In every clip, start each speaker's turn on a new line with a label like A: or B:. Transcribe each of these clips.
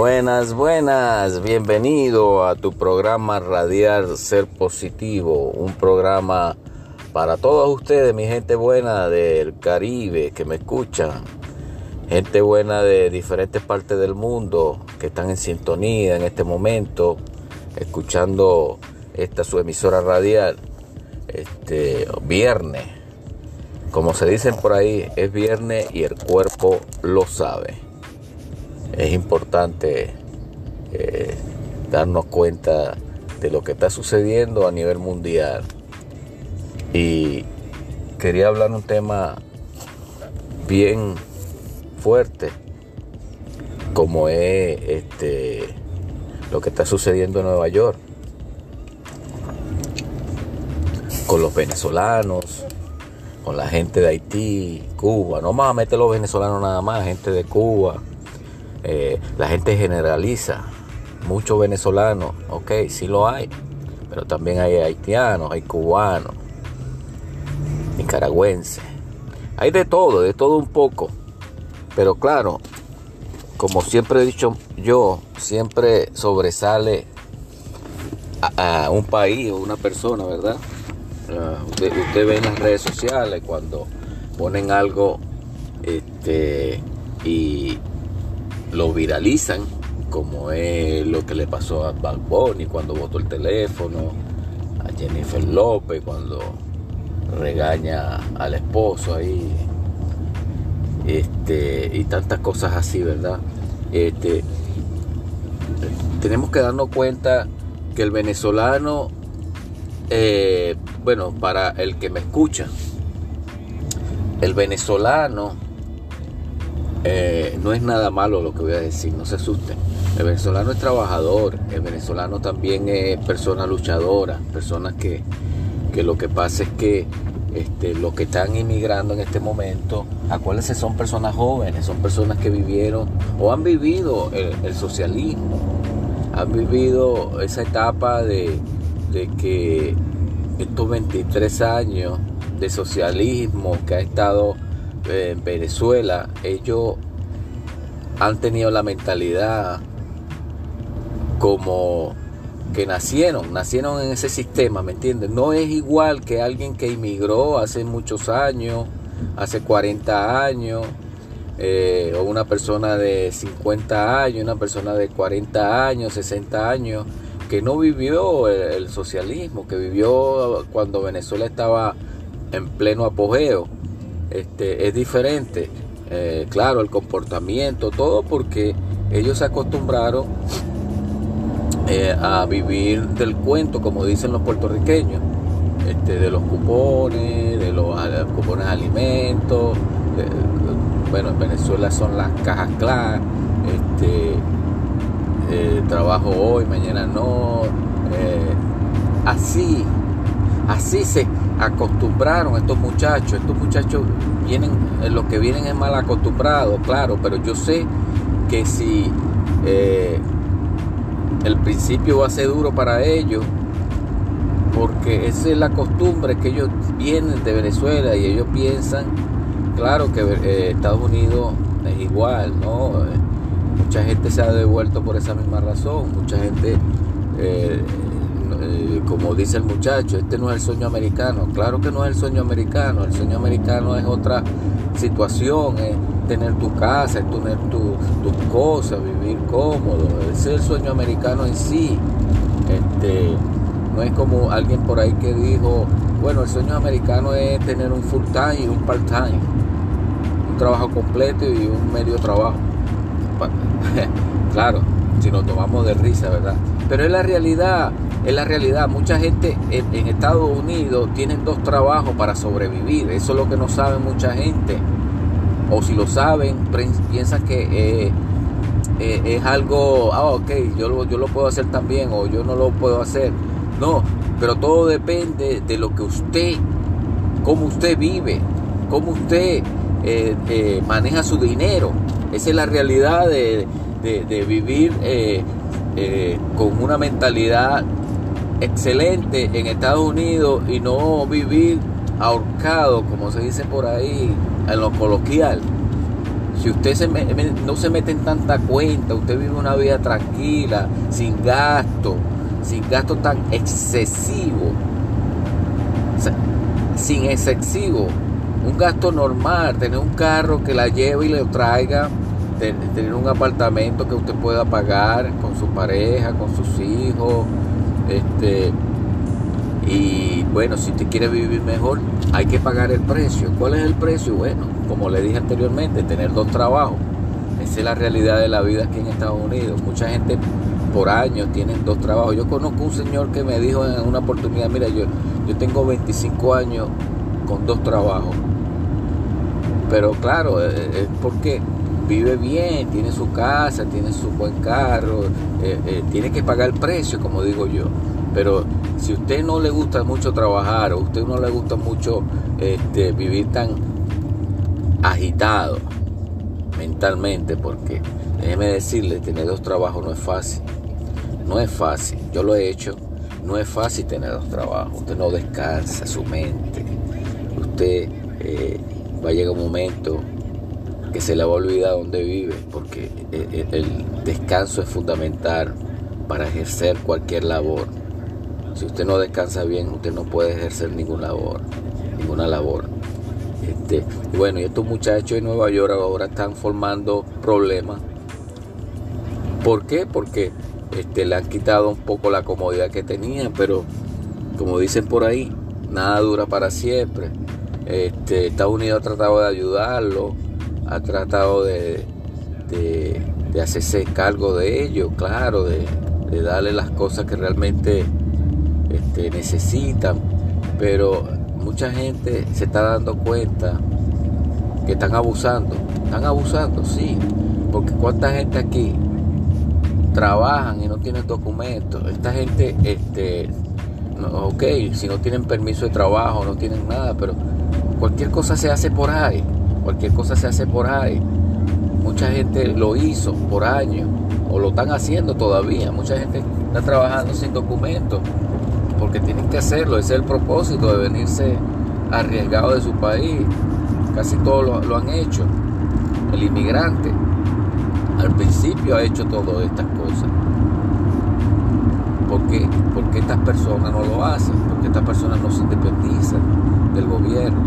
A: Buenas, buenas, bienvenido a tu programa Radial Ser Positivo, un programa para todos ustedes, mi gente buena del Caribe que me escuchan, gente buena de diferentes partes del mundo que están en sintonía en este momento, escuchando esta su emisora radial, este viernes, como se dicen por ahí, es viernes y el cuerpo lo sabe es importante eh, darnos cuenta de lo que está sucediendo a nivel mundial. Y quería hablar un tema bien fuerte, como es este, lo que está sucediendo en Nueva York, con los venezolanos, con la gente de Haití, Cuba. No vamos a meter los venezolanos nada más, gente de Cuba, eh, la gente generaliza, muchos venezolanos, ok, sí lo hay, pero también hay haitianos, hay cubanos, nicaragüenses, hay de todo, de todo un poco, pero claro, como siempre he dicho yo, siempre sobresale a, un país o una persona, ¿verdad? Uh, usted, usted, ve en las redes sociales cuando ponen algo este, y lo viralizan, como es lo que le pasó a Bad Bunny cuando botó el teléfono, a Jennifer López cuando regaña al esposo ahí, este, y tantas cosas así, ¿verdad? Este, tenemos que darnos cuenta que el venezolano, eh, bueno, para el que me escucha, el venezolano eh, no es nada malo lo que voy a decir, no se asusten. El venezolano es trabajador, el venezolano también es persona luchadora, personas que, lo que pasa es que este, los que están inmigrando en este momento, acuérdense, son personas jóvenes, son personas que vivieron o han vivido el, socialismo, han vivido esa etapa de, de que estos 23 años de socialismo que ha estado en Venezuela, ellos han tenido la mentalidad como que nacieron, nacieron en ese sistema, ¿me entiendes? No es igual que alguien que inmigró hace muchos años, hace 40 años, eh, o una persona de 50 años, una persona de 40 años, 60 años, que no vivió el socialismo, que vivió cuando Venezuela estaba en pleno apogeo este, es diferente. Eh, claro, el comportamiento, todo porque ellos se acostumbraron eh, a vivir del cuento, como dicen los puertorriqueños, este, de los cupones, de los, cupones de alimentos. bueno, en Venezuela son las cajas claras, este, eh, trabajo hoy, mañana no. así, así se acostumbraron estos muchachos. Estos muchachos vienen, eh, los que vienen es mal acostumbrados, claro, pero yo sé que si eh, el principio va a ser duro para ellos, porque esa es la costumbre que ellos vienen de Venezuela y ellos piensan, claro que eh, Estados Unidos es igual, ¿no? mucha gente se ha devuelto por esa misma razón, mucha gente como dice el muchacho, este no es el sueño americano. Claro que no es el sueño americano. El sueño americano es otra situación, es tener tu casa, es tener tus cosas, vivir cómodo. Ese es el sueño americano en sí. Este, no es como alguien por ahí que dijo, bueno, el sueño americano es tener un full time y un part time. Un trabajo completo y un medio trabajo. claro, si nos tomamos de risa, ¿verdad? Pero es la realidad. Es la realidad. Mucha gente en, Estados Unidos tienen dos trabajos para sobrevivir. Eso es lo que no sabe mucha gente. O si lo saben, piensan que eh, eh, es algo, ah, ok, yo lo, yo lo puedo hacer también o yo no lo puedo hacer. No, pero todo depende de lo que usted, cómo usted vive, cómo usted eh, maneja su dinero. Esa es la realidad de, de vivir con una mentalidad excelente en Estados Unidos y no vivir ahorcado, como se dice por ahí en lo coloquial. Si usted se no se mete en tanta cuenta, usted vive una vida tranquila, sin gasto, sin gasto tan excesivo, sin excesivo, un gasto normal, tener un carro que la lleve y le traiga, tener un apartamento que usted pueda pagar con su pareja, con sus hijos, este, y bueno, si usted quiere vivir mejor, hay que pagar el precio. ¿Cuál es el precio? Bueno, como le dije anteriormente, tener dos trabajos. Esa es la realidad de la vida aquí en Estados Unidos. Mucha gente por años tiene dos trabajos. Yo conozco un señor que me dijo en una oportunidad, mira, yo, yo tengo 25 años con dos trabajos. Pero claro, eh, es porque vive bien, tiene su casa, tiene su buen carro, eh, tiene que pagar el precio, como digo yo. Pero si a usted no le gusta mucho trabajar o a usted no le gusta mucho este, vivir tan agitado mentalmente, porque déjeme decirle, tener dos trabajos no es fácil. No es fácil, yo lo he hecho, no es fácil tener dos trabajos. Usted no descansa su mente. Usted eh, va a llegar un momento que se le va a olvidar dónde vive, porque eh, eh, el descanso es fundamental para ejercer cualquier labor. Si usted no descansa bien, usted no puede ejercer ninguna labor, ninguna labor. Este, bueno, y estos muchachos en Nueva York ahora están formando problemas. ¿Por qué? Porque este, le han quitado un poco la comodidad que tenían, pero como dicen por ahí, nada dura para siempre. Este, Estados Unidos ha tratado de ayudarlo, ha tratado de, de, hacerse cargo de ello, claro, de, de darle las cosas que realmente este, necesitan, pero mucha gente se está dando cuenta que están abusando, están abusando, sí, porque cuánta gente aquí trabajan y no tienen documentos, esta gente, este, ok, si no tienen permiso de trabajo, no tienen nada, pero cualquier cosa se hace por ahí, cualquier cosa se hace por ahí. Mucha gente lo hizo por años o lo están haciendo todavía. Mucha gente está trabajando sin documentos porque tienen que hacerlo, ese es el propósito de venirse arriesgado de su país. Casi todos lo, han hecho. El inmigrante al principio ha hecho todas estas cosas. ¿Por qué? Porque estas personas no lo hacen, porque estas personas no se independizan del gobierno,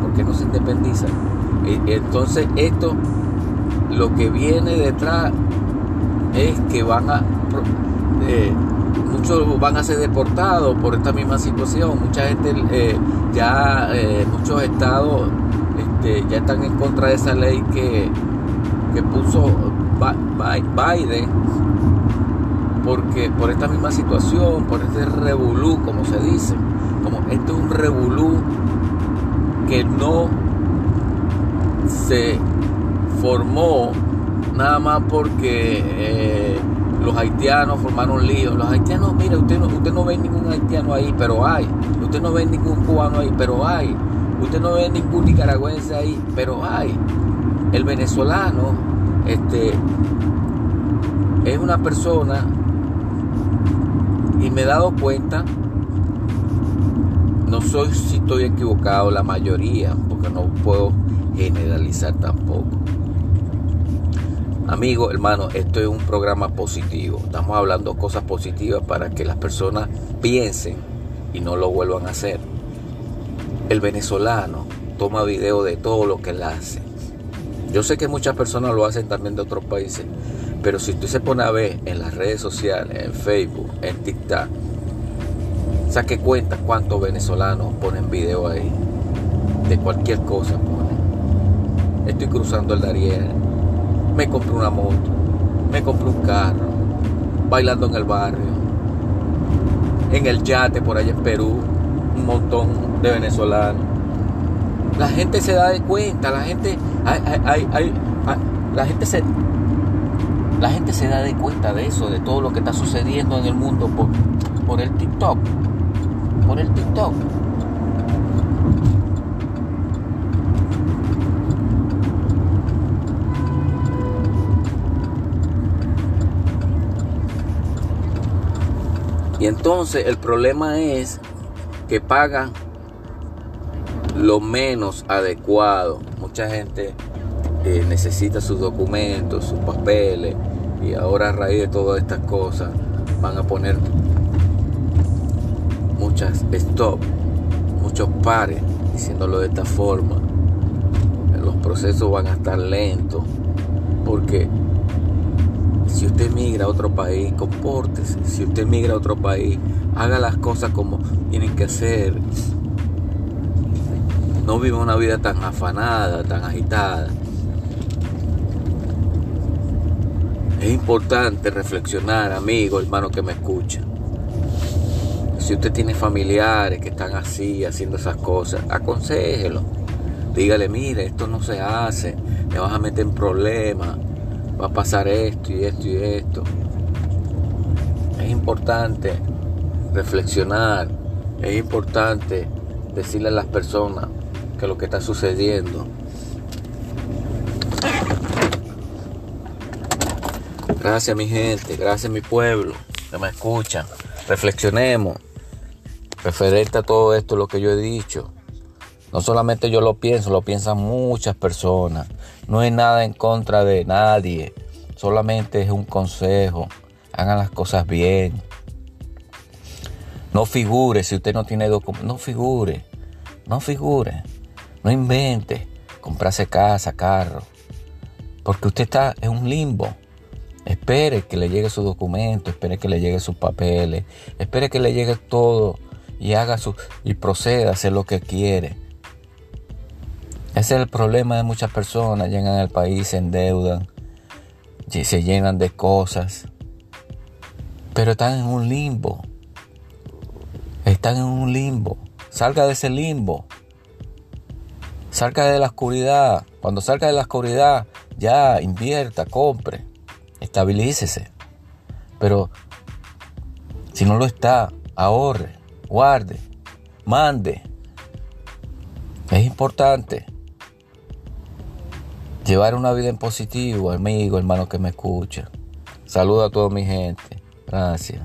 A: porque no se independizan. Entonces esto, lo que viene detrás es que van a... Eh, muchos van a ser deportados por esta misma situación. Mucha gente, eh, ya eh, muchos estados este, ya están en contra de esa ley que, que puso Biden porque por esta misma situación, por este revolú, como se dice, como este es un revolú que no se formó nada más porque eh, los haitianos formaron líos. Los haitianos, mire, usted no, usted no ve ningún haitiano ahí, pero hay. Usted no ve ningún cubano ahí, pero hay. Usted no ve ningún nicaragüense ahí, pero hay. El venezolano este, es una persona, y me he dado cuenta, no soy si estoy equivocado, la mayoría, porque no puedo generalizar tampoco Amigo, hermano, esto es un programa positivo. Estamos hablando cosas positivas para que las personas piensen y no lo vuelvan a hacer. El venezolano toma video de todo lo que él hace. Yo sé que muchas personas lo hacen también de otros países, pero si usted se pone a ver en las redes sociales, en Facebook, en TikTok, saque cuenta cuántos venezolanos ponen video ahí. De cualquier cosa Estoy cruzando el Darién me compré una moto, me compré un carro, bailando en el barrio, en el yate por allá en Perú, un montón de venezolanos. La gente se da de cuenta, la gente, la gente se, la gente se da de cuenta de eso, de todo lo que está sucediendo en el mundo por, por el TikTok, por el TikTok. Y entonces el problema es que pagan lo menos adecuado. Mucha gente eh, necesita sus documentos, sus papeles, y ahora a raíz de todas estas cosas van a poner muchas stop, muchos pares, diciéndolo de esta forma. Los procesos van a estar lentos, porque si usted migra a otro país, compórtese. Si usted migra a otro país, haga las cosas como tienen que hacer. No viva una vida tan afanada, tan agitada. Es importante reflexionar, amigo, hermano que me escucha. Si usted tiene familiares que están así, haciendo esas cosas, aconsejelo. Dígale, mire, esto no se hace, me vas a meter en problemas, va a pasar esto y esto y esto. Es importante reflexionar, es importante decirle a las personas que lo que está sucediendo. Gracias mi gente, gracias mi pueblo que me escuchan. Reflexionemos referente a todo esto, lo que yo he dicho. No solamente yo lo pienso, lo piensan muchas personas. No hay nada en contra de nadie. Solamente es un consejo. Hagan las cosas bien. No figure, si usted no tiene documentos, no figure. No figure. No invente comprarse casa, carro. Porque usted está en un limbo. Espere que le llegue su documento, espere que le llegue sus papeles, espere que le llegue todo y haga su y proceda a hacer lo que quiere. Ese es el problema de muchas personas, llegan al país, se endeudan, se llenan de cosas, pero están en un limbo. Están en un limbo. Salga de ese limbo. Salga de la oscuridad. Cuando salga de la oscuridad, ya invierta, compre, estabilícese. Pero si no lo está, ahorre guarde, mande. Es importante llevar una vida en positivo, amigo, hermano que me escucha. Saluda a toda mi gente. Gracias.